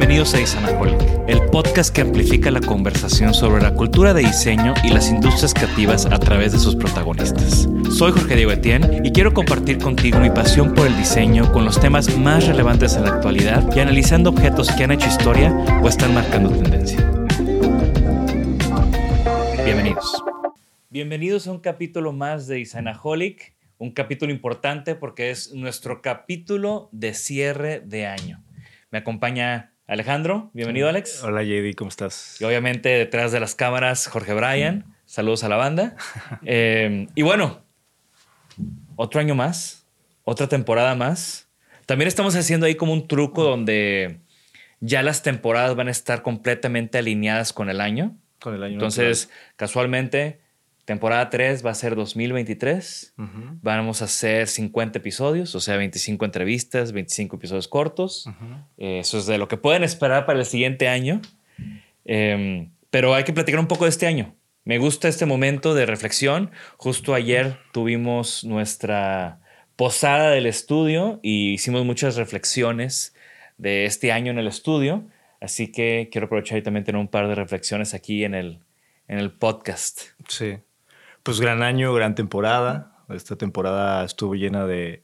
Bienvenidos a Isanaholic, el podcast que amplifica la conversación sobre la cultura de diseño y las industrias creativas a través de sus protagonistas. Soy Jorge Diego Etienne y quiero compartir contigo mi pasión por el diseño con los temas más relevantes en la actualidad y analizando objetos que han hecho historia o están marcando tendencia. Bienvenidos. Bienvenidos a un capítulo más de Isanaholic, un capítulo importante porque es nuestro capítulo de cierre de año. Me acompaña Alejandro, bienvenido Alex. Hola JD, ¿cómo estás? Y obviamente detrás de las cámaras, Jorge Bryan. Saludos a la banda. Eh, y bueno, otro año más, otra temporada más. También estamos haciendo ahí como un truco donde ya las temporadas van a estar completamente alineadas con el año. Con el año. Entonces, casualmente, temporada 3 va a ser 2023. Ujú, Vamos a hacer 50 episodios, o sea, 25 entrevistas, 25 episodios cortos. ujú. Eh, Eso es de lo que pueden esperar para el siguiente año. Eh, pero hay que platicar un poco de este año. Me gusta este momento de reflexión. Justo ayer tuvimos nuestra posada del estudio y hicimos muchas reflexiones de este año en el estudio. Así que quiero aprovechar y también tener un par de reflexiones aquí en el, en el podcast. Sí. Pues gran año, gran temporada. Esta temporada estuvo llena de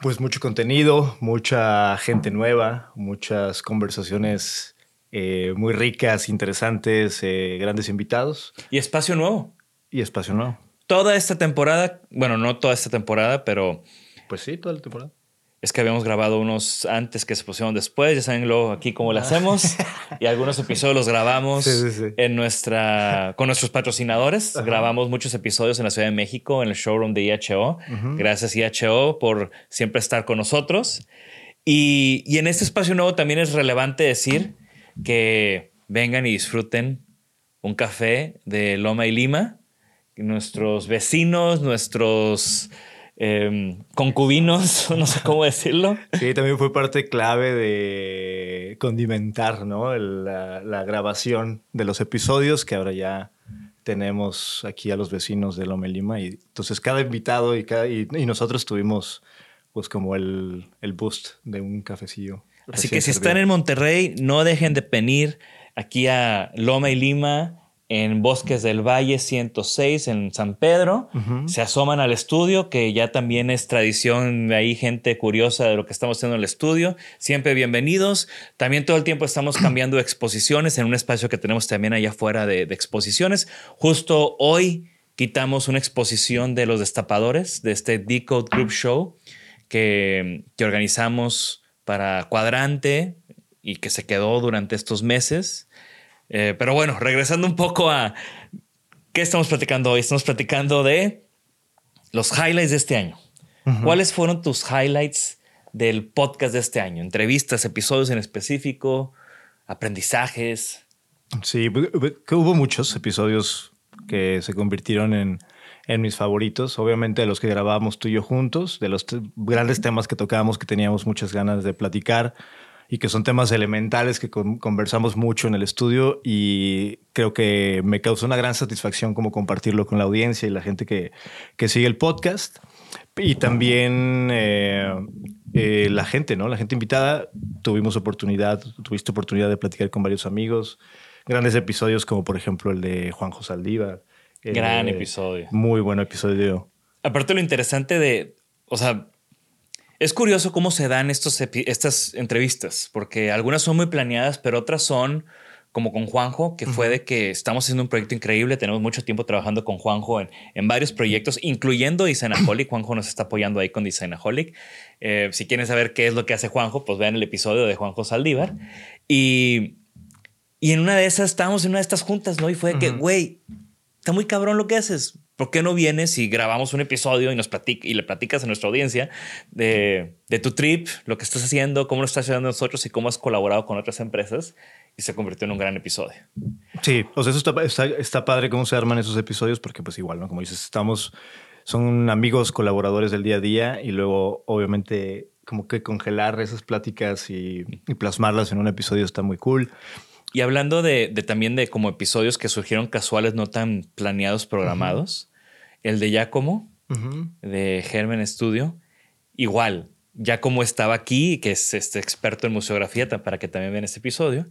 pues mucho contenido, mucha gente nueva, muchas conversaciones eh, muy ricas, interesantes, eh, grandes invitados Y espacio nuevo. y espacio nuevo. Toda esta temporada, bueno, no toda esta temporada, pero Pues sí, toda la temporada. Es que habíamos grabado unos antes que se pusieron después, ya saben luego aquí cómo lo hacemos. y algunos episodios los grabamos Sí, sí, sí. en nuestra, con nuestros patrocinadores. Ajá. Grabamos muchos episodios en la Ciudad de México, en el showroom de IHO. Gracias IHO por siempre estar con nosotros. Y, y en este espacio nuevo también es relevante decir que vengan y disfruten un café de Loma y Lima. Nuestros vecinos, nuestros em, concubinos, no sé cómo decirlo. Sí, también fue parte clave de condimentar ¿no? La, la grabación de los episodios que ahora ya tenemos aquí a los vecinos de Loma y Lima. Y entonces cada invitado y, cada, y, y nosotros tuvimos pues como el, el boost de un cafecillo. Así que si servido. están en Monterrey, no dejen de venir aquí a Loma y Lima, en Bosques del Valle 106, en San Pedro. Se asoman al estudio, que ya también es tradición de ahí, gente curiosa de lo que estamos haciendo en el estudio. Siempre bienvenidos. También todo el tiempo estamos cambiando exposiciones en un espacio que tenemos también allá afuera de, de exposiciones. Justo hoy quitamos una exposición de los destapadores de este Decode Group Show que, que organizamos para Cuadrante y que se quedó durante estos meses. Eh, pero bueno, regresando un poco a qué estamos platicando hoy. Estamos platicando de los highlights de este año. ¿Cuáles fueron tus highlights del podcast de este año? Entrevistas, episodios en específico, aprendizajes. Sí, que hubo muchos episodios que se convirtieron en, en mis favoritos. Obviamente de los que grabábamos tú y yo juntos, de los grandes temas que tocábamos que teníamos muchas ganas de platicar y que son temas elementales que conversamos mucho en el estudio y creo que me causó una gran satisfacción como compartirlo con la audiencia y la gente que, que sigue el podcast. Y también eh, eh, la gente, ¿no? La gente invitada. Tuvimos oportunidad, tuviste oportunidad de platicar con varios amigos. Grandes episodios como por ejemplo el de Juanjo Saldívar. Gran episodio. Muy buen episodio. Aparte lo interesante de, o sea, es curioso cómo se dan estos estas entrevistas, porque algunas son muy planeadas, pero otras son como con Juanjo, que fue de que estamos haciendo un proyecto increíble, tenemos mucho tiempo trabajando con Juanjo en, en varios proyectos, incluyendo Designaholic. Juanjo nos está apoyando ahí con Designaholic. Eh, si quieren saber qué es lo que hace Juanjo, pues vean el episodio de Juanjo Saldívar. Y, y en una de esas, estábamos en una de estas juntas, ¿no? Y fue de que, güey, está muy cabrón lo que haces. ¿Por qué no vienes y grabamos un episodio y nos platic y le platicas a nuestra audiencia de, de, tu trip, lo que estás haciendo, cómo lo estás haciendo nosotros y cómo has colaborado con otras empresas? Y se convirtió en un gran episodio. Sí, o sea, eso está, está, está padre cómo se arman esos episodios porque pues igual, ¿no? Como dices, estamos, son amigos, colaboradores del día a día y luego obviamente como que congelar esas pláticas y, y plasmarlas en un episodio está muy cool. Y hablando de, también de como episodios que surgieron casuales, no tan planeados, programados, el de Giacomo, de Germen Studio, igual, Giacomo estaba aquí, que es este experto en museografía, para que también vean este episodio.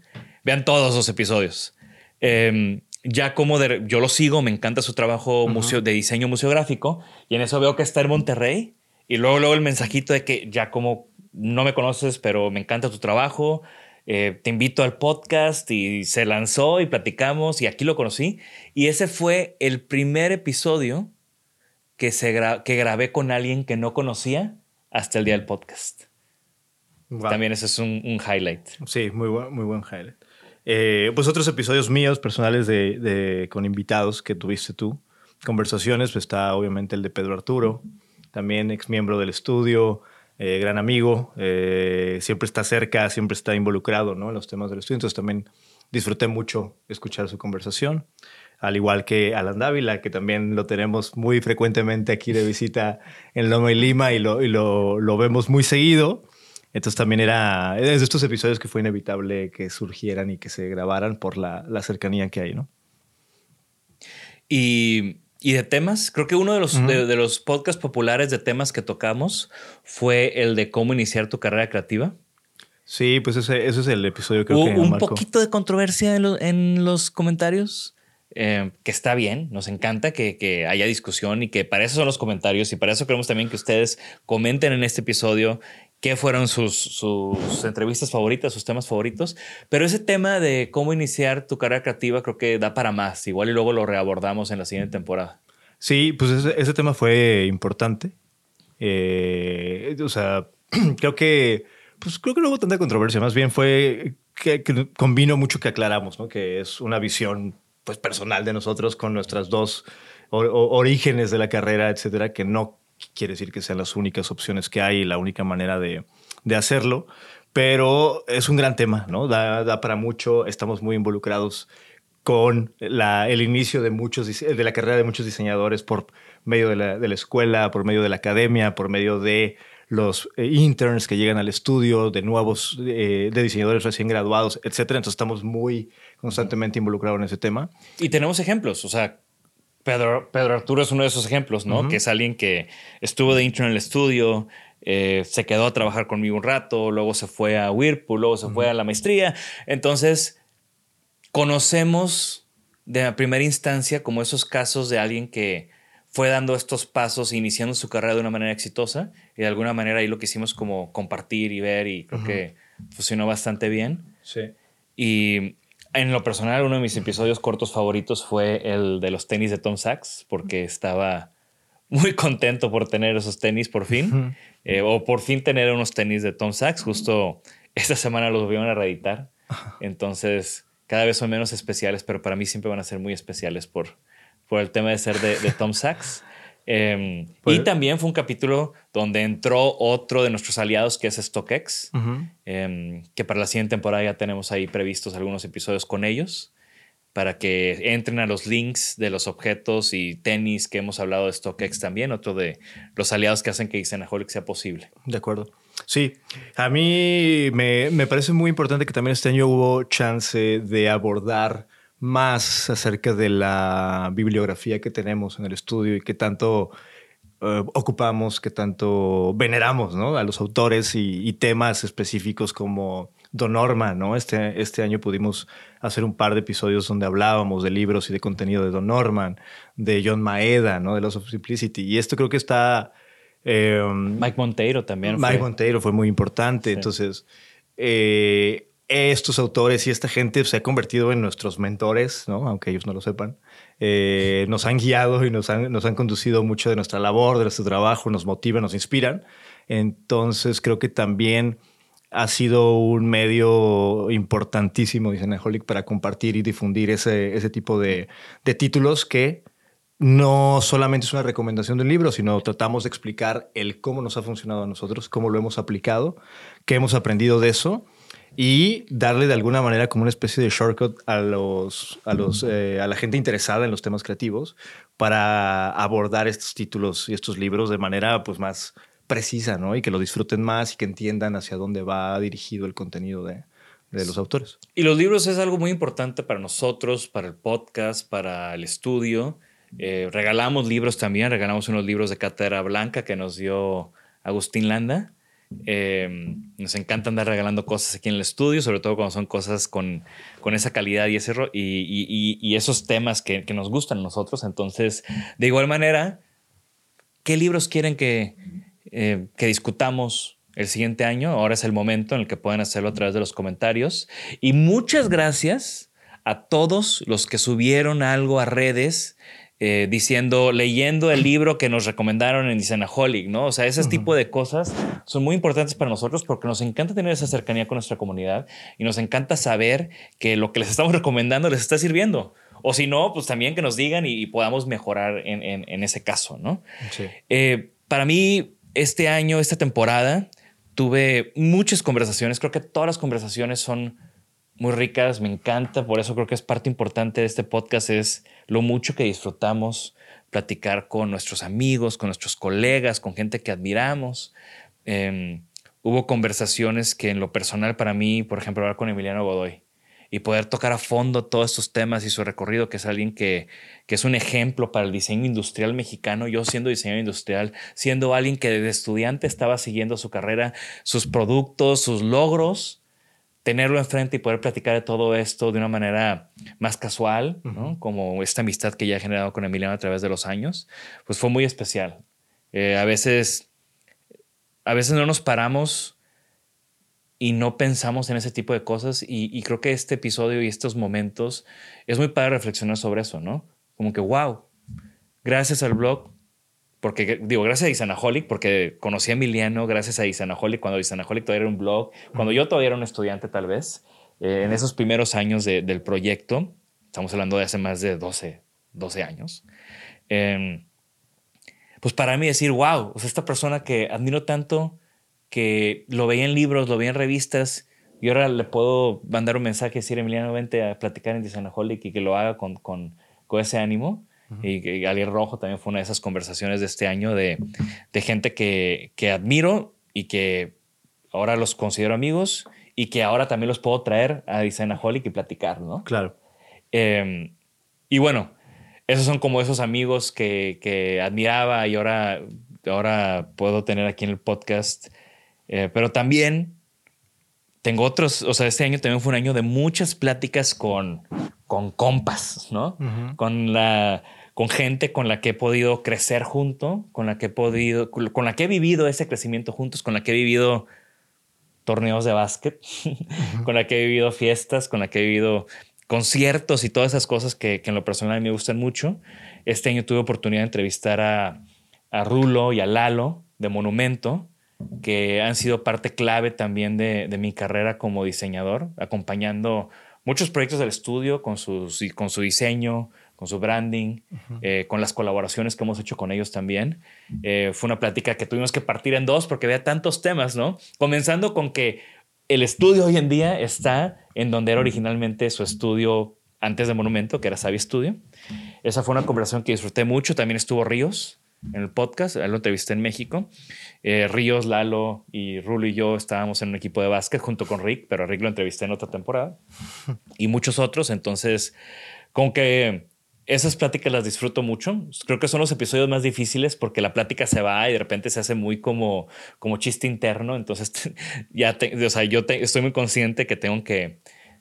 Vean todos los episodios. Eh, Giacomo, yo lo sigo, me encanta su trabajo museo, de diseño museográfico, y en eso veo que está en Monterrey, y luego, luego el mensajito de que Giacomo, no me conoces, pero me encanta tu trabajo, eh, te invito al podcast y se lanzó y platicamos y aquí lo conocí. Y ese fue el primer episodio que, se que grabé con alguien que no conocía hasta el día del podcast. También ese es un, highlight. Sí, muy buen, muy buen highlight. Eh, pues otros episodios míos personales de, con invitados que tuviste tú. Conversaciones, pues está obviamente el de Pedro Arturo, también ex miembro del estudio, eh, gran amigo, eh, siempre está cerca, siempre está involucrado ¿no? en los temas del estudio, entonces también disfruté mucho escuchar su conversación, al igual que Alan Dávila, que también lo tenemos muy frecuentemente aquí de visita en Loma y Lima y lo, y lo, lo vemos muy seguido. Entonces también era de estos episodios que fue inevitable que surgieran y que se grabaran por la, la cercanía que hay, ¿no? Y y de temas, creo que uno de los, de, los podcasts populares de temas que tocamos fue el de cómo iniciar tu carrera creativa. Sí, pues ese, ese es el episodio que Hubo un poquito de controversia en, los comentarios, eh, que está bien, nos encanta que, que, haya discusión y que para eso son los comentarios y para eso queremos también que ustedes comenten en este episodio qué fueron sus, sus entrevistas favoritas, sus temas favoritos. Pero ese tema de cómo iniciar tu carrera creativa creo que da para más. Igual y luego lo reabordamos en la siguiente temporada. Sí, pues ese, tema fue importante. Eh, o sea, creo que, pues creo que no hubo tanta controversia. Más bien fue que, que mucho que aclaramos, ¿no? Que es una visión pues personal de nosotros con nuestras dos orígenes de la carrera, etcétera, que no quiere decir que sean las únicas opciones que hay y la única manera de, de hacerlo, pero es un gran tema, ¿no? Da, da para mucho, estamos muy involucrados con la, el inicio de, muchos, de la carrera de muchos diseñadores por medio de la, de la escuela, por medio de la academia, por medio de los eh, interns que llegan al estudio, de nuevos, eh, de diseñadores recién graduados, etcétera. Entonces estamos muy constantemente involucrados en ese tema. Y tenemos ejemplos, o sea, Pedro, Pedro Arturo es uno de esos ejemplos, ¿no? Que es alguien que estuvo de intro en el estudio, eh, se quedó a trabajar conmigo un rato, luego se fue a Whirlpool, luego se fue a la maestría. Entonces, conocemos de la primera instancia como esos casos de alguien que fue dando estos pasos, iniciando su carrera de una manera exitosa y de alguna manera ahí lo quisimos como compartir y ver y creo que funcionó bastante bien. Sí. Y en lo personal, uno de mis episodios cortos favoritos fue el de los tenis de Tom Sachs, porque estaba muy contento por tener esos tenis por fin, eh, o por fin tener unos tenis de Tom Sachs. Justo esta semana los volvieron a reeditar. Entonces, cada vez son menos especiales, pero para mí siempre van a ser muy especiales por, por el tema de ser de, Tom Sachs. Em, Pues- y también fue un capítulo donde entró otro de nuestros aliados que es StockX, em, que para la siguiente temporada ya tenemos ahí previstos algunos episodios con ellos para que entren a los links de los objetos y tenis que hemos hablado de StockX también, otro de los aliados que hacen que Isenaholic sea posible. De acuerdo. Sí, a mí me, me parece muy importante que también este año hubo chance de abordar más acerca de la bibliografía que tenemos en el estudio y que tanto eh, ocupamos, que tanto veneramos ¿no? a los autores y, y temas específicos como Don Norman. ¿no? Este, este año pudimos hacer un par de episodios donde hablábamos de libros y de contenido de Don Norman, de John Maeda, ¿no? de Loss of Simplicity. Y esto creo que está... eh, Mike Monteiro también. Mike fue- Monteiro fue muy importante. Sí. Entonces, eh, estos autores y esta gente se ha convertido en nuestros mentores, ¿no? aunque ellos no lo sepan. Eh, nos han guiado y nos han, nos han conducido mucho de nuestra labor, de nuestro trabajo, nos motivan, nos inspiran. Entonces, creo que también ha sido un medio importantísimo, dice Neholic, para compartir y difundir ese, ese tipo de, de títulos que no solamente es una recomendación de un libro, sino tratamos de explicar el cómo nos ha funcionado a nosotros, cómo lo hemos aplicado, qué hemos aprendido de eso y darle de alguna manera como una especie de shortcut a, los, a, los, eh, a la gente interesada en los temas creativos para abordar estos títulos y estos libros de manera pues más precisa, ¿no? Y que lo disfruten más y que entiendan hacia dónde va dirigido el contenido de, de los autores. Y los libros es algo muy importante para nosotros, para el podcast, para el estudio. Eh, regalamos libros también, regalamos unos libros de Cátedra Blanca que nos dio Agustín Landa. Eh, nos encanta andar regalando cosas aquí en el estudio, sobre todo cuando son cosas con, con esa calidad y, ese, y, y- esos temas que, que nos gustan a nosotros. Entonces, de igual manera, ¿qué libros quieren que, eh, que discutamos el siguiente año? Ahora es el momento en el que pueden hacerlo a través de los comentarios. Y muchas gracias a todos los que subieron algo a redes. Eh, diciendo, leyendo el libro que nos recomendaron en Designaholic, ¿no? O sea, ese tipo de cosas son muy importantes para nosotros porque nos encanta tener esa cercanía con nuestra comunidad y nos encanta saber que lo que les estamos recomendando les está sirviendo. O si no, pues también que nos digan y, y podamos mejorar en, en- en ese caso, ¿no? Sí. Eh, para mí, este año, esta temporada, tuve muchas conversaciones. Creo que todas las conversaciones son muy ricas, me encanta. Por eso creo que es parte importante de este podcast, es lo mucho que disfrutamos platicar con nuestros amigos, con nuestros colegas, con gente que admiramos. Eh, hubo conversaciones que en lo personal para mí, por ejemplo, hablar con Emiliano Godoy y poder tocar a fondo todos estos temas y su recorrido, que es alguien que, que es un ejemplo para el diseño industrial mexicano. Yo siendo diseñador industrial, siendo alguien que desde estudiante estaba siguiendo su carrera, sus productos, sus logros, tenerlo enfrente y poder platicar de todo esto de una manera más casual, ¿no? como esta amistad que ya he generado con Emiliano a través de los años, pues fue muy especial. Eh, a veces, a veces no nos paramos y no pensamos en ese tipo de cosas y, y creo que este episodio y estos momentos es muy padre reflexionar sobre eso, ¿no? Como que, wow, gracias al blog, porque digo, gracias a Isanaholic, porque conocí a Emiliano gracias a Isanaholic, cuando Isanaholic todavía era un blog, cuando yo todavía era un estudiante tal vez, eh, en esos primeros años de- del proyecto, estamos hablando de hace más de 12, 12 años, eh, pues para mí decir, wow, o sea, esta persona que admiro tanto, que lo veía en libros, lo veía en revistas, y ahora le puedo mandar un mensaje y decir, Emiliano, vente a platicar en Designaholic y que lo haga con, con, con ese ánimo. Y que Alier Rojo también fue una de esas conversaciones de este año de, de gente que, que admiro y que ahora los considero amigos y que ahora también los puedo traer a Designaholic y platicar, ¿no? Claro. Eh, y bueno, esos son como esos amigos que, que admiraba y ahora, ahora puedo tener aquí en el podcast. Eh, pero también tengo otros, o sea, este año también fue un año de muchas pláticas con, con compas, ¿no? Con la con gente con la que he podido crecer junto, con la que he podido, con la que he vivido ese crecimiento juntos, con la que he vivido torneos de básquet, con la que he vivido fiestas, con la que he vivido conciertos y todas esas cosas que, que en lo personal me gustan mucho. Este año tuve oportunidad de entrevistar a, a Rulo y a Lalo de Monumento, que han sido parte clave también de, de mi carrera como diseñador, acompañando muchos proyectos del estudio con, sus, con su diseño, con su branding, eh, con las colaboraciones que hemos hecho con ellos también. Eh, fue una plática que tuvimos que partir en dos porque había tantos temas, ¿no? Comenzando con que el estudio hoy en día está en donde era originalmente su estudio antes de Monumento, que era Sabi Studio. Esa fue una conversación que disfruté mucho. También estuvo Ríos en el podcast, lo entrevisté en México. Eh, Ríos, Lalo y Rulo y yo estábamos en un equipo de básquet junto con Rick, pero a Rick lo entrevisté en otra temporada y muchos otros. Entonces, como que esas pláticas las disfruto mucho. Creo que son los episodios más difíciles porque la plática se va y de repente se hace muy como, como chiste interno. Entonces, ya, o sea, yo estoy muy consciente que tengo que,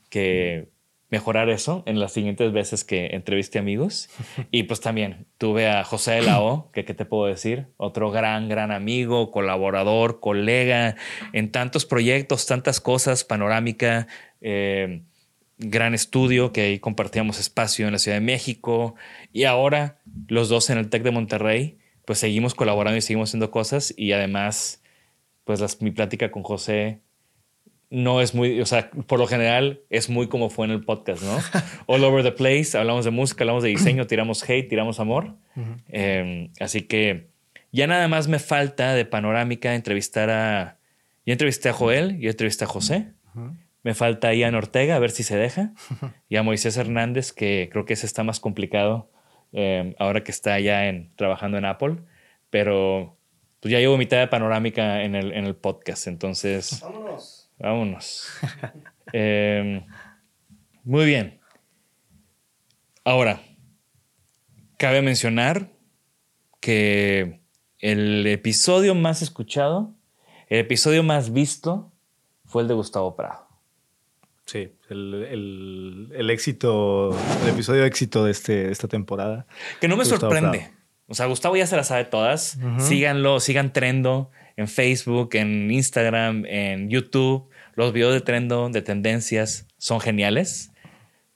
que mejorar eso en las siguientes veces que entreviste amigos. Y pues también tuve a José de la O, que qué te puedo decir, otro gran, gran amigo, colaborador, colega en tantos proyectos, tantas cosas, panorámica, eh, gran estudio que ahí compartíamos espacio en la Ciudad de México. Y ahora los dos en el TEC de Monterrey, pues seguimos colaborando y seguimos haciendo cosas. Y además, pues mi plática con José no es muy, o sea, por lo general es muy como fue en el podcast, ¿no? All over the place, hablamos de música, hablamos de diseño, tiramos hate, tiramos amor. Em, así que ya nada más me falta de panorámica entrevistar a, ya entrevisté a Joel, y entrevisté a José. Me falta a Ian Ortega, a ver si se deja. Y a Moisés Hernández, que creo que ese está más complicado em, ahora que está ya en, trabajando en Apple. Pero pues ya llevo mitad de panorámica en el, en el podcast. Entonces. Vámonos. Vámonos. Em, muy bien. Ahora, cabe mencionar que el episodio más escuchado, el episodio más visto, fue el de Gustavo Prado. Sí, el, éxito, el episodio éxito de, este, esta temporada. Que no me sorprende. O sea, Gustavo ya se la sabe todas. Síganlo, sigan trendo en Facebook, en Instagram, en YouTube. Los videos de trendo, de tendencias, son geniales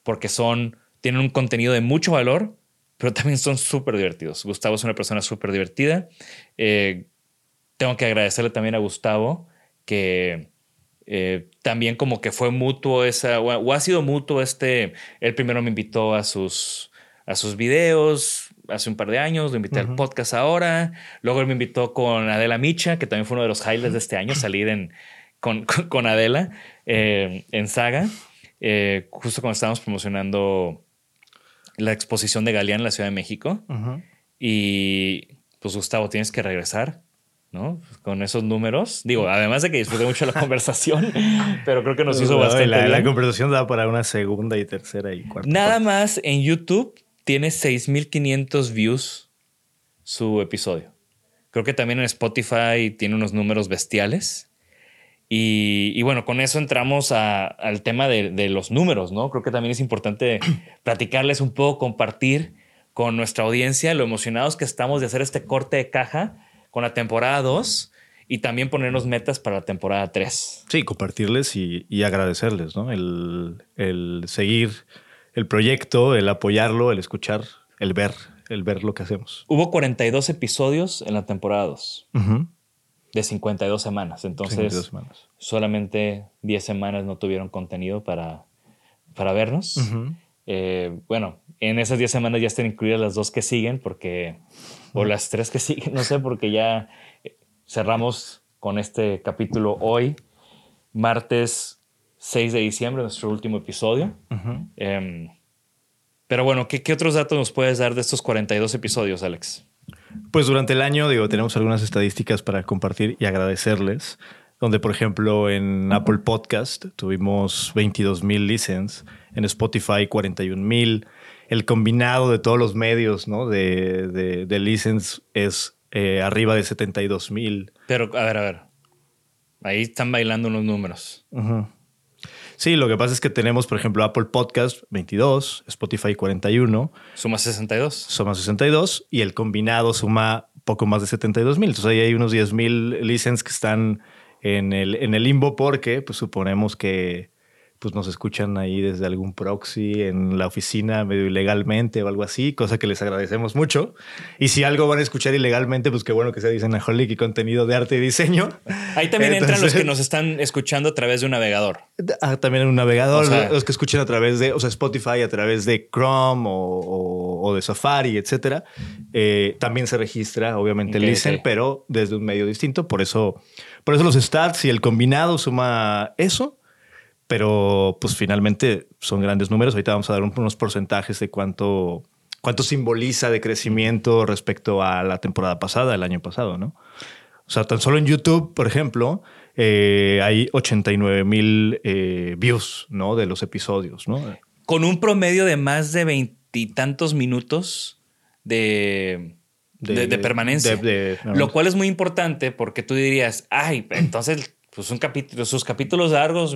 porque son, tienen un contenido de mucho valor, pero también son súper divertidos. Gustavo es una persona súper divertida. Eh, tengo que agradecerle también a Gustavo que eh, también como que fue mutuo esa, o, ha sido mutuo este, él primero me invitó a sus, a sus videos hace un par de años, lo invité al podcast ahora, luego él me invitó con Adela Micha, que también fue uno de los highlights de este año, salir en, con, Adela eh, en Saga, eh, justo cuando estábamos promocionando la exposición de Galeán en la Ciudad de México. Y pues Gustavo, tienes que regresar. ¿No? Con esos números. Digo, además de que disfruté mucho la conversación, pero creo que nos hizo bastante. La, bien. la conversación da para una segunda y tercera y cuarta. Nada más en YouTube tiene 6500 views su episodio. Creo que también en Spotify tiene unos números bestiales. Y, bueno, con eso entramos al tema de, los números, ¿no? Creo que también es importante platicarles un poco, compartir con nuestra audiencia lo emocionados que estamos de hacer este corte de caja con la temporada 2 y también ponernos metas para la temporada 3. Sí, compartirles y, agradecerles, ¿no? El, seguir el proyecto, el apoyarlo, el escuchar, el ver, el ver lo que hacemos. Hubo 42 episodios en la temporada 2 de 52 semanas. Entonces, solamente 10 semanas no tuvieron contenido para, para vernos. Eh, bueno, en esas 10 semanas ya están incluidas las dos que siguen, porque, o las tres que siguen, no sé, porque ya eh, cerramos con este capítulo hoy, martes 6 de diciembre, nuestro último episodio. Em, pero bueno, ¿qué, ¿qué otros datos nos puedes dar de estos 42 episodios, Alex? Pues durante el año, digo, tenemos algunas estadísticas para compartir y agradecerles. Donde, por ejemplo, en Apple Podcast tuvimos 22 mil listens, en Spotify 41 mil. El combinado de todos los medios ¿no? de, de, de listens es eh, arriba de 72 mil. Pero, a ver, a ver. Ahí están bailando unos números. Sí, lo que pasa es que tenemos, por ejemplo, Apple Podcast 22, Spotify 41. Suma 62. Suma 62 y el combinado suma poco más de 72 mil. Entonces ahí hay unos 10 mil licenses que están en el, en el limbo porque pues, suponemos que pues nos escuchan ahí desde algún proxy en la oficina medio ilegalmente o algo así, cosa que les agradecemos mucho. Y si algo van a escuchar ilegalmente, pues qué bueno que se dicen a Holic y contenido de arte y diseño. Ahí también entran los que nos están escuchando a través de un navegador. Ah, también en un navegador, los que escuchan a través de, o sea, Spotify, a través de Chrome o, de Safari, etcétera. Eh, también se registra, obviamente, el listen, pero desde un medio distinto. Por eso, por eso los stats y el combinado suma eso pero pues finalmente son grandes números. Ahorita vamos a dar unos porcentajes de cuánto, cuánto simboliza de crecimiento respecto a la temporada pasada, el año pasado, ¿no? O sea, tan solo en YouTube, por ejemplo, eh, hay 89 mil eh, views, ¿no? De los episodios, ¿no? Con un promedio de más de veintitantos minutos de, de, permanencia. lo cual es muy importante porque tú dirías, ay, entonces pues un capítulo, sus capítulos largos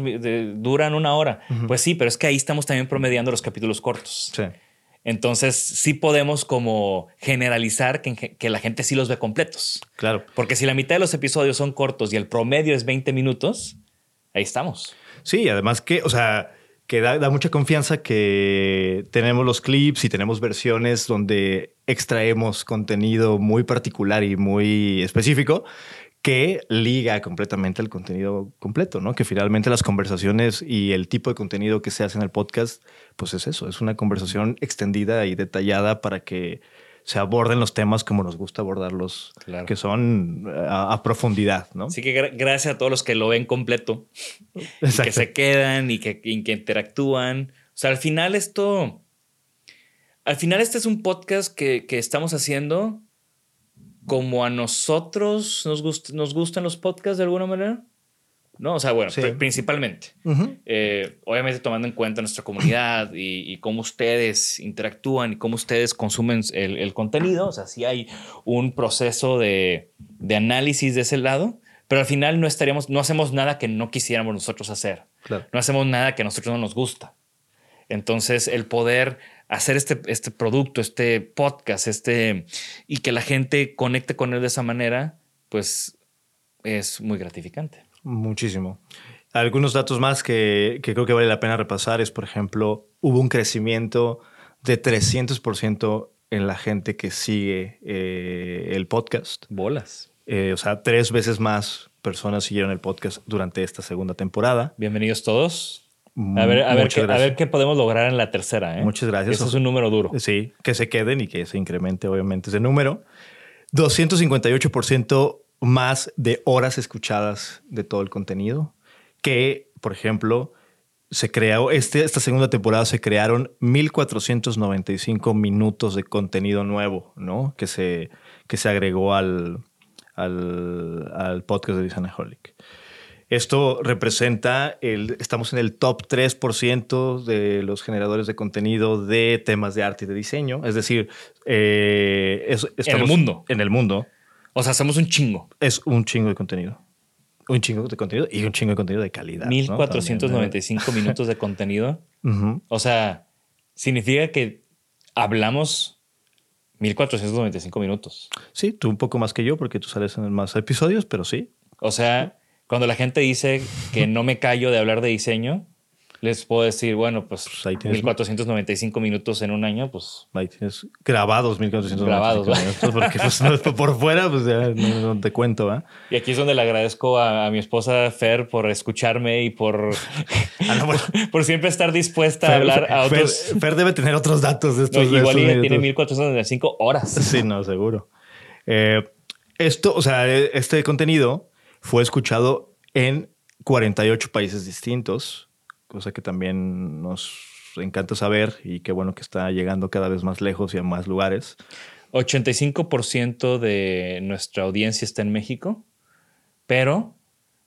duran una hora. Pues sí, pero es que ahí estamos también promediando los capítulos cortos. Sí. Entonces sí podemos como generalizar que, la gente sí los ve completos. Claro. Porque si la mitad de los episodios son cortos y el promedio es 20 minutos, ahí estamos. Sí, además que, o sea, que da, da, mucha confianza que tenemos los clips y tenemos versiones donde extraemos contenido muy particular y muy específico que liga completamente el contenido completo, ¿no? Que finalmente las conversaciones y el tipo de contenido que se hace en el podcast, pues es eso, es una conversación extendida y detallada para que se aborden los temas como nos gusta abordarlos, que son eh, a, profundidad, ¿no? Así que gracias a todos los que lo ven completo, que se quedan y que, y que interactúan. O sea, al final esto, al final este es un podcast que, que estamos haciendo como a nosotros nos, nos gustan los podcasts de alguna manera. No, o sea, bueno, principalmente. Eh, obviamente tomando en cuenta nuestra comunidad y, cómo ustedes interactúan y cómo ustedes consumen el, contenido. O sea, sí hay un proceso de, de, análisis de ese lado, pero al final no estaríamos, no hacemos nada que no quisiéramos nosotros hacer. No hacemos nada que a nosotros no nos gusta. Entonces, el poder hacer este, este producto, este podcast, este, y que la gente conecte con él de esa manera, pues es muy gratificante. Muchísimo. Algunos datos más que, que creo que vale la pena repasar es, por ejemplo, hubo un crecimiento de 300% en la gente que sigue eh, el podcast. Bolas. Eh, o sea, tres veces más personas siguieron el podcast durante esta segunda temporada. Bienvenidos todos. A ver, a ver, qué, a ver qué podemos lograr en la tercera. ¿eh? Muchas gracias. Eso es un número duro. Sí, que se queden y que se incremente obviamente ese número. 258% más de horas escuchadas de todo el contenido. Que, por ejemplo, se creó, este, esta segunda temporada se crearon 1495 minutos de contenido nuevo, ¿no? Que se, que se agregó al, al, al podcast de Design-Holic. Esto representa, el, estamos en el top 3% de los generadores de contenido de temas de arte y de diseño. Es decir, eh, estamos en el mundo. En el mundo. O sea, hacemos un chingo. Es un chingo de contenido. Un chingo de contenido y un chingo de contenido de calidad. 1495 minutos de contenido. O sea, significa que hablamos 1495 minutos. Sí, tú un poco más que yo porque tú sales en más episodios, pero sí. O sea, cuando la gente dice que no me callo de hablar de diseño, les puedo decir, bueno, pues, pues ahí tienes 1495 minutos en un año, pues. Ahí tienes grabados 1495 grabados, minutos, porque pues, por fuera, pues ya no, te cuento, ¿va? Y aquí es donde le agradezco a, mi esposa Fer por escucharme y por, ah, por, siempre estar dispuesta a hablar a otros. Fer, debe tener otros datos de estos. No, igual tiene 1495 horas. Sí, no, seguro. Eh, esto, o sea, este contenido fue escuchado en 48 países distintos, cosa que también nos encanta saber y qué bueno que está llegando cada vez más lejos y a más lugares. 85% de nuestra audiencia está en México, pero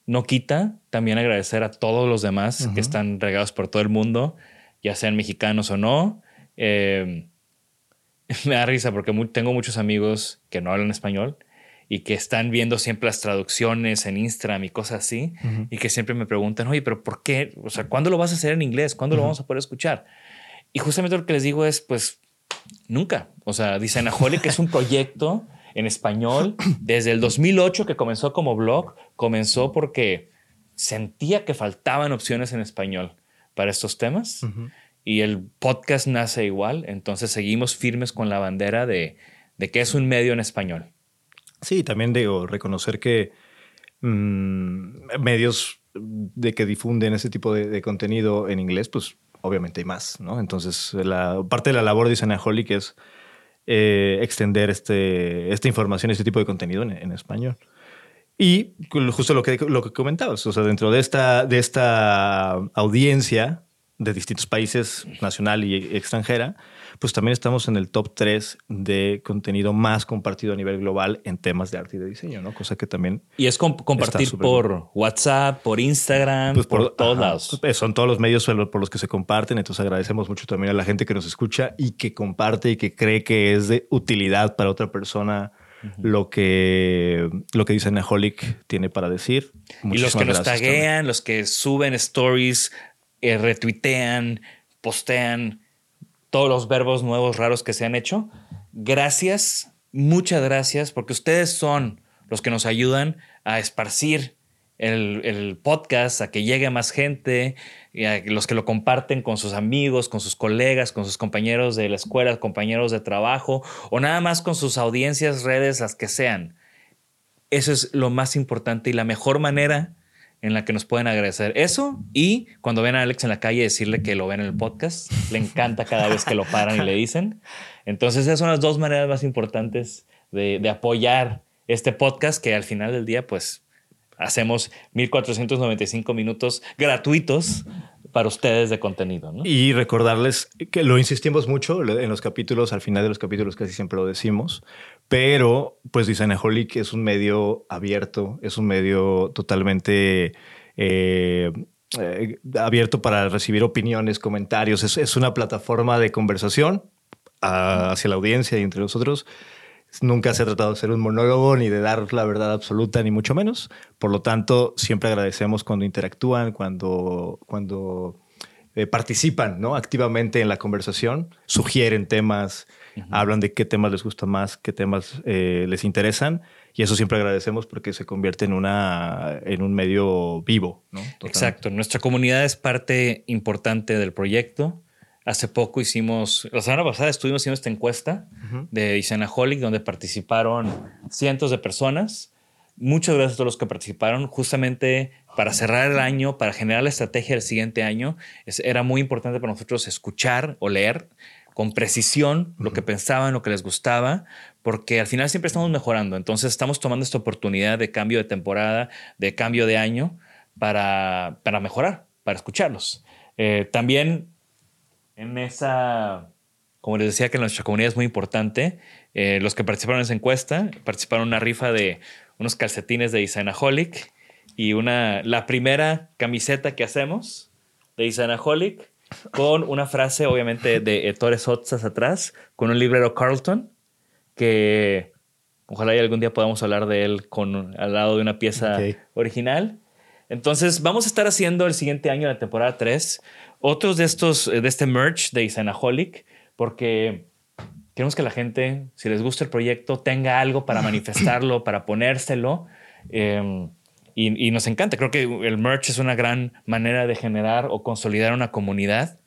no quita también agradecer a todos los demás que están regados por todo el mundo, ya sean mexicanos o no. Eh, me da risa porque tengo muchos amigos que no hablan español y que están viendo siempre las traducciones en Instagram y cosas así, y que siempre me preguntan, oye, pero ¿por qué? O sea, ¿cuándo lo vas a hacer en inglés? ¿Cuándo lo vamos a poder escuchar? Y justamente lo que les digo es, pues, nunca. O sea, que es un proyecto en español desde el 2008 que comenzó como blog, comenzó porque sentía que faltaban opciones en español para estos temas. Y el podcast nace igual, entonces seguimos firmes con la bandera de, de que es un medio en español. Sí, también digo, reconocer que mm, medios de que difunden ese tipo de, contenido en inglés, pues obviamente hay más, ¿no? Entonces, la parte de la labor de Isanaholic es eh, extender este, esta información, este tipo de contenido en, español. Y justo lo que, lo que comentabas, o sea, dentro de esta, de esta audiencia de distintos países, nacional y extranjera, pues también estamos en el top 3 de contenido más compartido a nivel global en temas de arte y de diseño, ¿no? Cosa que también... Y es compartir por WhatsApp, por Instagram, pues por, todos lados. Pues, son todos los medios por los que se comparten, entonces agradecemos mucho también a la gente que nos escucha y que comparte y que cree que es de utilidad para otra persona lo que lo que dice tiene para decir. y los que nos taguean, los que suben stories, eh, retuitean, postean, todos los verbos nuevos raros que se han hecho. Gracias, muchas gracias, porque ustedes son los que nos ayudan a esparcir el, podcast, a que llegue más gente, y a los que lo comparten con sus amigos, con sus colegas, con sus compañeros de la escuela, compañeros de trabajo, o nada más con sus audiencias, redes, las que sean. Eso es lo más importante y la mejor manera en la que nos pueden agradecer eso y cuando ven a Alex en la calle decirle que lo ven en el podcast. Le encanta cada vez que lo paran y le dicen. Entonces esas son las dos maneras más importantes de, apoyar este podcast que al final del día pues hacemos 1495 minutos gratuitos para ustedes de contenido. Y recordarles que lo insistimos mucho en los capítulos, al final de los capítulos casi siempre lo decimos, pero, pues Designaholic es un medio abierto, es un medio totalmente eh, eh, abierto para recibir opiniones, comentarios. Es, una plataforma de conversación ah, hacia la audiencia y entre nosotros. Nunca se ha tratado de ser un monólogo ni de dar la verdad absoluta, ni mucho menos. Por lo tanto, siempre agradecemos cuando interactúan, cuando, cuando eh, participan ¿no? activamente en la conversación, sugieren temas, hablan de qué temas les gusta más, qué temas eh, les interesan. Y eso siempre agradecemos porque se convierte en, una, en un medio vivo. ¿no? Exacto. Nuestra comunidad es parte importante del proyecto. Hace poco hicimos, la semana pasada estuvimos haciendo esta encuesta de Isenaholic donde participaron cientos de personas. Muchas gracias a todos los que participaron. Justamente para cerrar el año, para generar la estrategia del siguiente año, era muy importante para nosotros escuchar o leer con precisión lo que pensaban, lo que les gustaba, porque al final siempre estamos mejorando. Entonces estamos tomando esta oportunidad de cambio de temporada, de cambio de año, para, para mejorar, para escucharlos. Eh, también en esa, como les decía que nuestra comunidad es muy importante, eh, los que participaron en esa encuesta participaron en una rifa de unos calcetines de Isanaholic y una, la primera camiseta que hacemos de Isanaholic con una frase, obviamente, de Ettore Sotzas atrás, con un librero Carlton, que ojalá y algún día podamos hablar de él con, al lado de una pieza original. Entonces, vamos a estar haciendo el siguiente año, la temporada 3, otros de estos, de este merch de Isanaholic, porque queremos que la gente, si les gusta el proyecto, tenga algo para manifestarlo, para ponérselo. Eh, y, nos encanta. Creo que el merch es una gran manera de generar o consolidar una comunidad.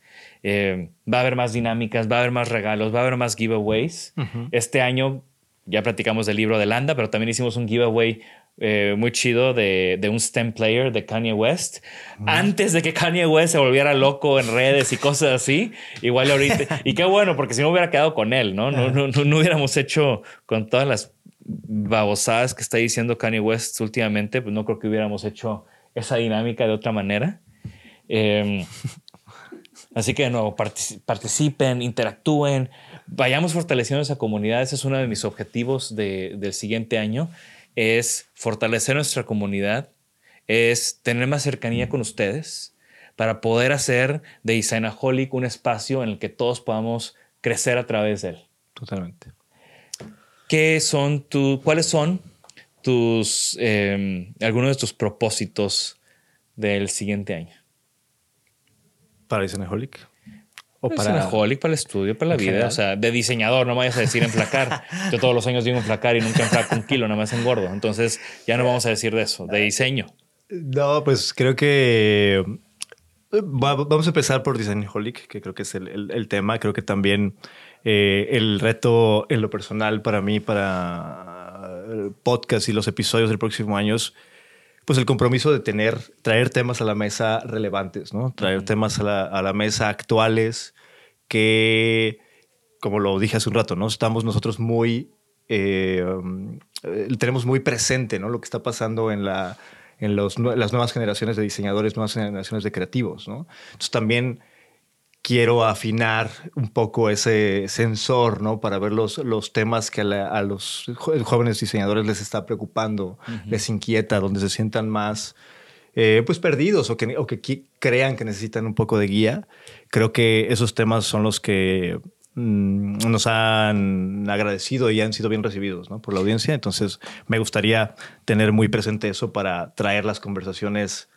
Eh, va a haber más dinámicas, va a haber más regalos, va a haber más giveaways. Este año ya platicamos del libro de Landa, pero también hicimos un giveaway eh, muy chido de, un STEM player de Kanye West. Antes de que Kanye West se volviera loco en redes y cosas así. Igual ahorita. y qué bueno, porque si no hubiera quedado con él, ¿no? No, no, no, no hubiéramos hecho con todas las babosadas que está diciendo Kanye West últimamente, pues no creo que hubiéramos hecho esa dinámica de otra manera. Em, así que de nuevo, participen, interactúen, vayamos fortaleciendo esa comunidad. Ese es uno de mis objetivos del siguiente año, es fortalecer nuestra comunidad, es tener más cercanía con ustedes para poder hacer de Isanaholic un espacio en el que todos podamos crecer a través de él. Totalmente. ¿Qué son tu, ¿Cuáles son tus, em, algunos de tus propósitos del siguiente año? ¿Para Isenaholic? ¿O para Isenaholic, para el estudio, para la vida? O sea, de diseñador, no me vayas a decir enflacar. Yo todos los años digo enflacar y nunca enflaco un kilo, nada más engordo. Entonces ya no vamos a decir de eso, de diseño. No, pues creo que Vamos a empezar por Designholic, que creo que es el, tema. Creo que también eh, el reto en lo personal para mí, para el podcast y los episodios del próximo año es pues el compromiso de tener, traer temas a la mesa relevantes, ¿no? Traer temas a la, a la, mesa actuales que, como lo dije hace un rato, ¿no? Estamos nosotros muy, eh, um, tenemos muy presente, ¿no? Lo que está pasando en la en los, las nuevas generaciones de diseñadores, nuevas generaciones de creativos. ¿no? Entonces también quiero afinar un poco ese sensor, ¿no? Para ver los, los temas que a, los jóvenes diseñadores les está preocupando, les inquieta, donde se sientan más eh, pues perdidos o que, o que crean que necesitan un poco de guía. Creo que esos temas son los que Mm, nos han agradecido y han sido bien recibidos por la audiencia. Entonces, me gustaría tener muy presente eso para traer las conversaciones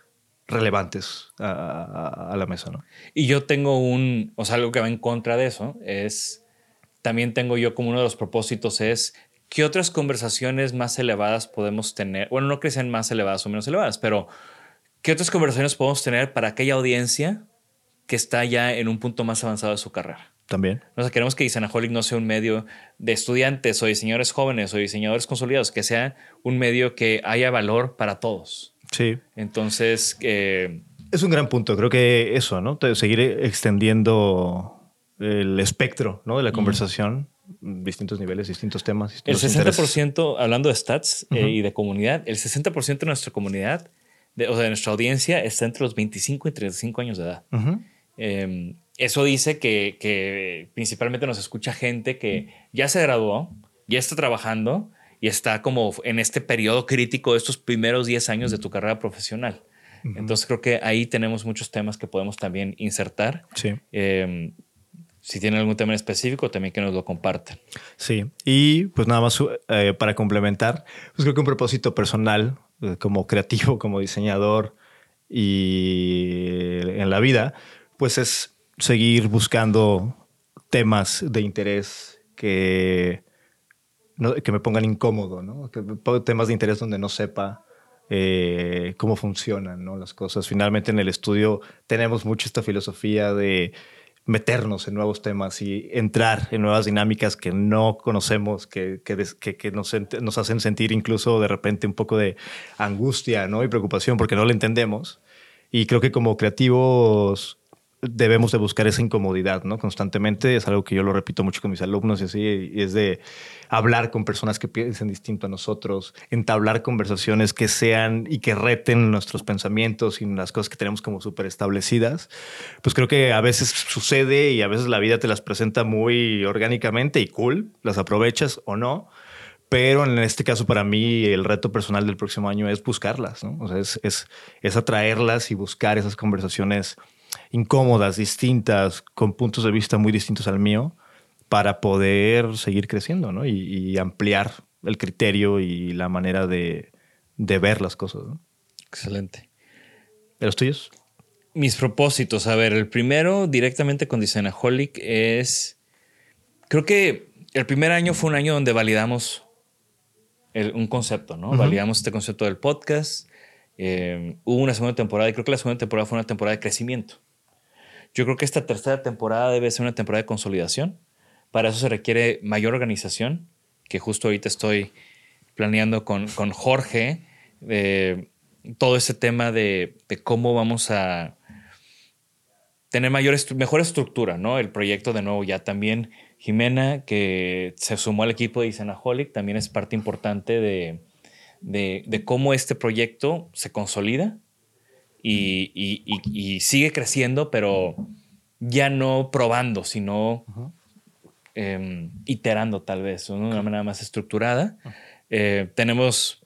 relevantes a, la mesa. ¿no? Y yo tengo un, o sea, algo que va en contra de eso es, también tengo yo como uno de los propósitos es, ¿qué otras conversaciones más elevadas podemos tener? Bueno, no que sean más elevadas o menos elevadas, pero ¿qué otras conversaciones podemos tener para aquella audiencia que está ya en un punto más avanzado de su carrera? También. O sea, queremos que Isanaholic no sea un medio de estudiantes o diseñadores jóvenes o diseñadores consolidados, que sea un medio que haya valor para todos. Sí. Entonces. Eh, es un gran punto. Creo que eso, ¿no? Seguir extendiendo el espectro ¿no? de la conversación, distintos niveles, distintos temas. el 60%, hablando de stats eh, y de comunidad, el 60% de nuestra comunidad, de, o sea, de nuestra audiencia, está entre los 25 y 35 años de edad eso dice que, principalmente nos escucha gente que ya se graduó, ya está trabajando y está como en este periodo crítico de estos primeros 10 años de tu carrera profesional. Entonces creo que ahí tenemos muchos temas que podemos también insertar. Sí. Em, si tienen algún tema en específico, también que nos lo compartan. Sí, y pues nada más eh, para complementar, pues creo que un propósito personal, eh, como creativo, como diseñador y en la vida, pues es seguir buscando temas de interés que, que me pongan incómodo, ¿no? Que, temas de interés donde no sepa eh, cómo funcionan ¿no? las cosas. Finalmente en el estudio tenemos mucho esta filosofía de meternos en nuevos temas y entrar en nuevas dinámicas que no conocemos, que, que, que nos, nos, hacen sentir incluso de repente un poco de angustia ¿no? y preocupación porque no lo entendemos. Y creo que como creativos debemos de buscar esa incomodidad, ¿no? Constantemente es algo que yo lo repito mucho con mis alumnos y así, y es de hablar con personas que piensen distinto a nosotros, entablar conversaciones que sean y que reten nuestros pensamientos y las cosas que tenemos como súper establecidas. Pues creo que a veces sucede y a veces la vida te las presenta muy orgánicamente y cool, las aprovechas o no. Pero en este caso, para mí, el reto personal del próximo año es buscarlas, ¿no? O sea, es, es, es atraerlas y buscar esas conversaciones incómodas, distintas, con puntos de vista muy distintos al mío, para poder seguir creciendo ¿no? y, ampliar el criterio y la manera de, ver las cosas. Excelente. ¿De los tuyos? Mis propósitos. A ver, el primero directamente con Designaholic es. Creo que el primer año fue un año donde validamos un concepto, ¿no? Validamos este concepto del podcast. Eh, hubo una segunda temporada y creo que la segunda temporada fue una temporada de crecimiento. Yo creo que esta tercera temporada debe ser una temporada de consolidación. Para eso se requiere mayor organización, que justo ahorita estoy planeando con, con Jorge, todo ese tema de, cómo vamos a tener mayor mejor estructura, ¿no? El proyecto de nuevo ya también Jimena, que se sumó al equipo de Isanaholic, también es parte importante de, de, cómo este proyecto se consolida y, sigue creciendo, pero ya no probando, sino em, iterando tal vez, de una manera más estructurada. Eh, tenemos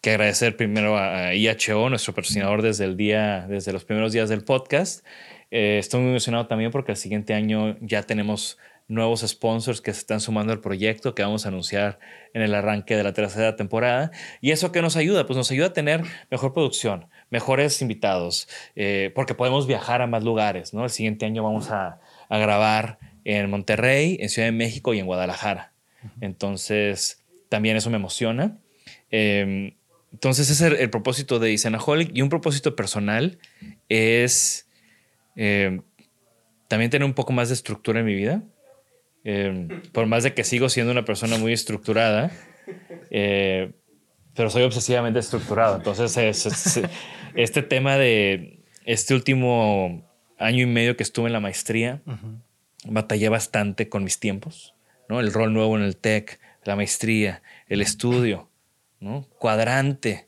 que agradecer primero a, IHO, nuestro patrocinador desde el día, desde los primeros días del podcast. Eh, estoy muy emocionado también porque el siguiente año ya tenemos nuevos sponsors que se están sumando al proyecto que vamos a anunciar en el arranque de la tercera temporada. ¿Y eso qué nos ayuda? Pues nos ayuda a tener mejor producción, mejores invitados, eh, porque podemos viajar a más lugares. ¿no? El siguiente año vamos a, grabar en Monterrey, en Ciudad de México y en Guadalajara. Entonces, también eso me emociona. Em, entonces, ese es el, propósito de Isenaholic y un propósito personal es eh, también tener un poco más de estructura en mi vida. Eh, por más de que sigo siendo una persona muy estructurada, eh, pero soy obsesivamente estructurado. Entonces, este tema de este último año y medio que estuve en la maestría, batallé bastante con mis tiempos, ¿no? El rol nuevo en el TEC, la maestría, el estudio, ¿no? Cuadrante,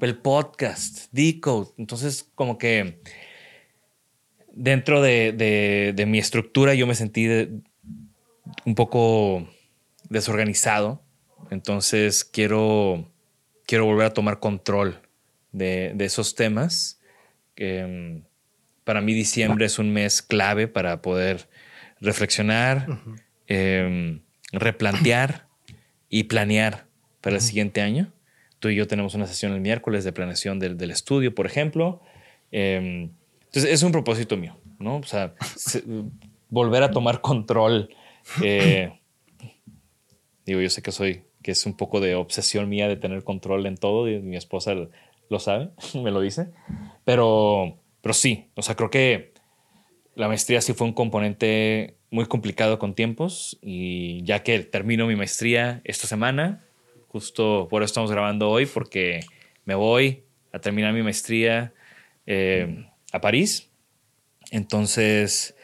el podcast, Decode. Entonces, como que dentro de, mi estructura yo me sentí un poco desorganizado. Entonces, quiero, quiero volver a tomar control de, esos temas. Mm, para mí diciembre es un mes clave para poder reflexionar, em, replantear y planear para el siguiente año. Tú y yo tenemos una sesión el miércoles de planeación del, estudio, por ejemplo. Em, entonces, es un propósito mío, ¿no? O sea, volver a tomar control. Eh, digo, yo sé que soy, que es un poco de obsesión mía de tener control en todo, y mi esposa lo sabe, me lo dice, pero, pero sí, o sea, creo que la maestría sí fue un componente muy complicado con tiempos y ya que termino mi maestría esta semana, justo por eso estamos grabando hoy, porque me voy a terminar mi maestría eh, a París. Entonces,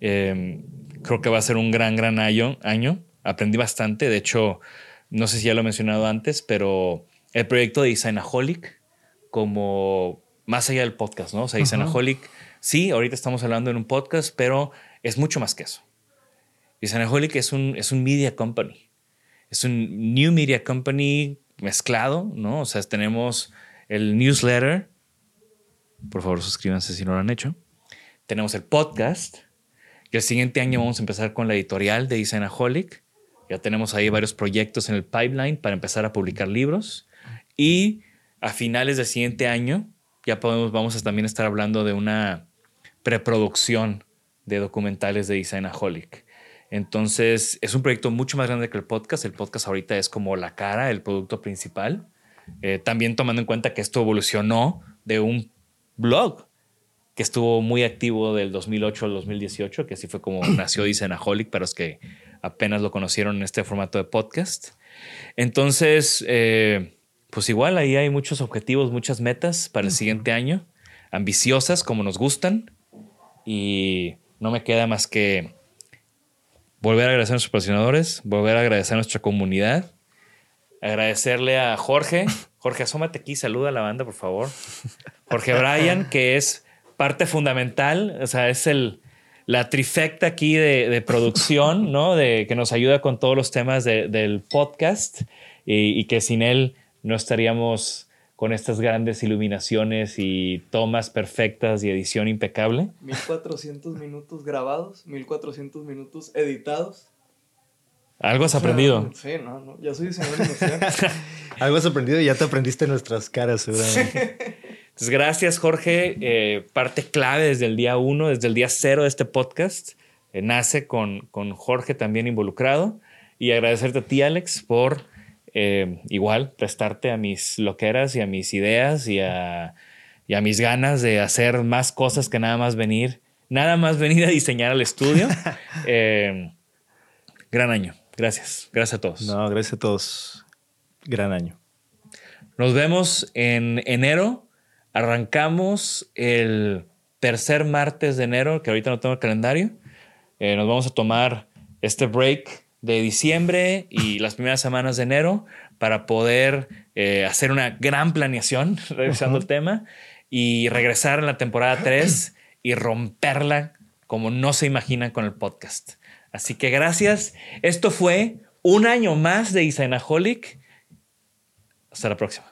em, creo que va a ser un gran, gran año, año. Aprendí bastante. De hecho, no sé si ya lo he mencionado antes, pero el proyecto de Designaholic, como más allá del podcast, ¿no? O sea, Designaholic Sí, ahorita estamos hablando en un podcast, pero es mucho más que eso. Y Sanaholic es un, es un media company. Es un new media company mezclado, ¿no? O sea, tenemos el newsletter. Por favor, suscríbanse si no lo han hecho. Tenemos el podcast. El siguiente año vamos a empezar con la editorial de Designaholic. Ya tenemos ahí varios proyectos en el pipeline para empezar a publicar libros. Y a finales del siguiente año ya podemos, vamos a también estar hablando de una preproducción de documentales de Designaholic. Entonces, es un proyecto mucho más grande que el podcast. El podcast ahorita es como la cara, el producto principal. Eh, también tomando en cuenta que esto evolucionó de un blog que estuvo muy activo del 2008 al 2018, que así fue como nació Designaholic para los que apenas lo conocieron en este formato de podcast. Entonces, eh, pues igual ahí hay muchos objetivos, muchas metas para el siguiente año, ambiciosas como nos gustan y no me queda más que volver a agradecer a nuestros patrocinadores, volver a agradecer a nuestra comunidad, agradecerle a Jorge. Jorge, asómate aquí, saluda a la banda, por favor. Jorge Bryan, que es parte fundamental, o sea, es el, la trifecta aquí de, producción, ¿no? De que nos ayuda con todos los temas del podcast y que sin él no estaríamos con estas grandes iluminaciones y tomas perfectas y edición impecable. 1400 minutos grabados, 1400 minutos editados. Algo has aprendido. Sí, no, no. Ya soy diseñador Algo has aprendido y ya te aprendiste nuestras caras, seguramente. Entonces, gracias, Jorge. Eh, parte clave desde el día uno, desde el día cero de este podcast. Eh, nace con, con Jorge también involucrado. Y agradecerte a ti, Alex, por eh, igual prestarte a mis loqueras y a mis ideas y a, y a, mis ganas de hacer más cosas que nada más venir, nada más venir a diseñar al estudio. Eh, gran año. Gracias. Gracias a todos. No, gracias a todos. Gran año. Nos vemos en enero. Arrancamos el tercer martes de enero, que ahorita no tengo el calendario. Eh, nos vamos a tomar este break de diciembre y las primeras semanas de enero para poder eh, hacer una gran planeación, revisando el tema, y regresar en la temporada 3 y romperla como no se imaginan con el podcast. Así que gracias. Esto fue un año más de Designaholic. Hasta la próxima.